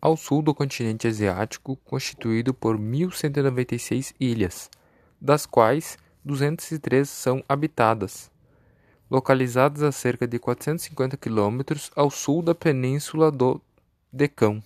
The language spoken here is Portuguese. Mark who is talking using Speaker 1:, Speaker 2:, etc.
Speaker 1: ao sul do continente asiático, constituído por 1.196 ilhas, das quais 203 são habitadas, localizadas a cerca de 450 quilômetros ao sul da península do Decão.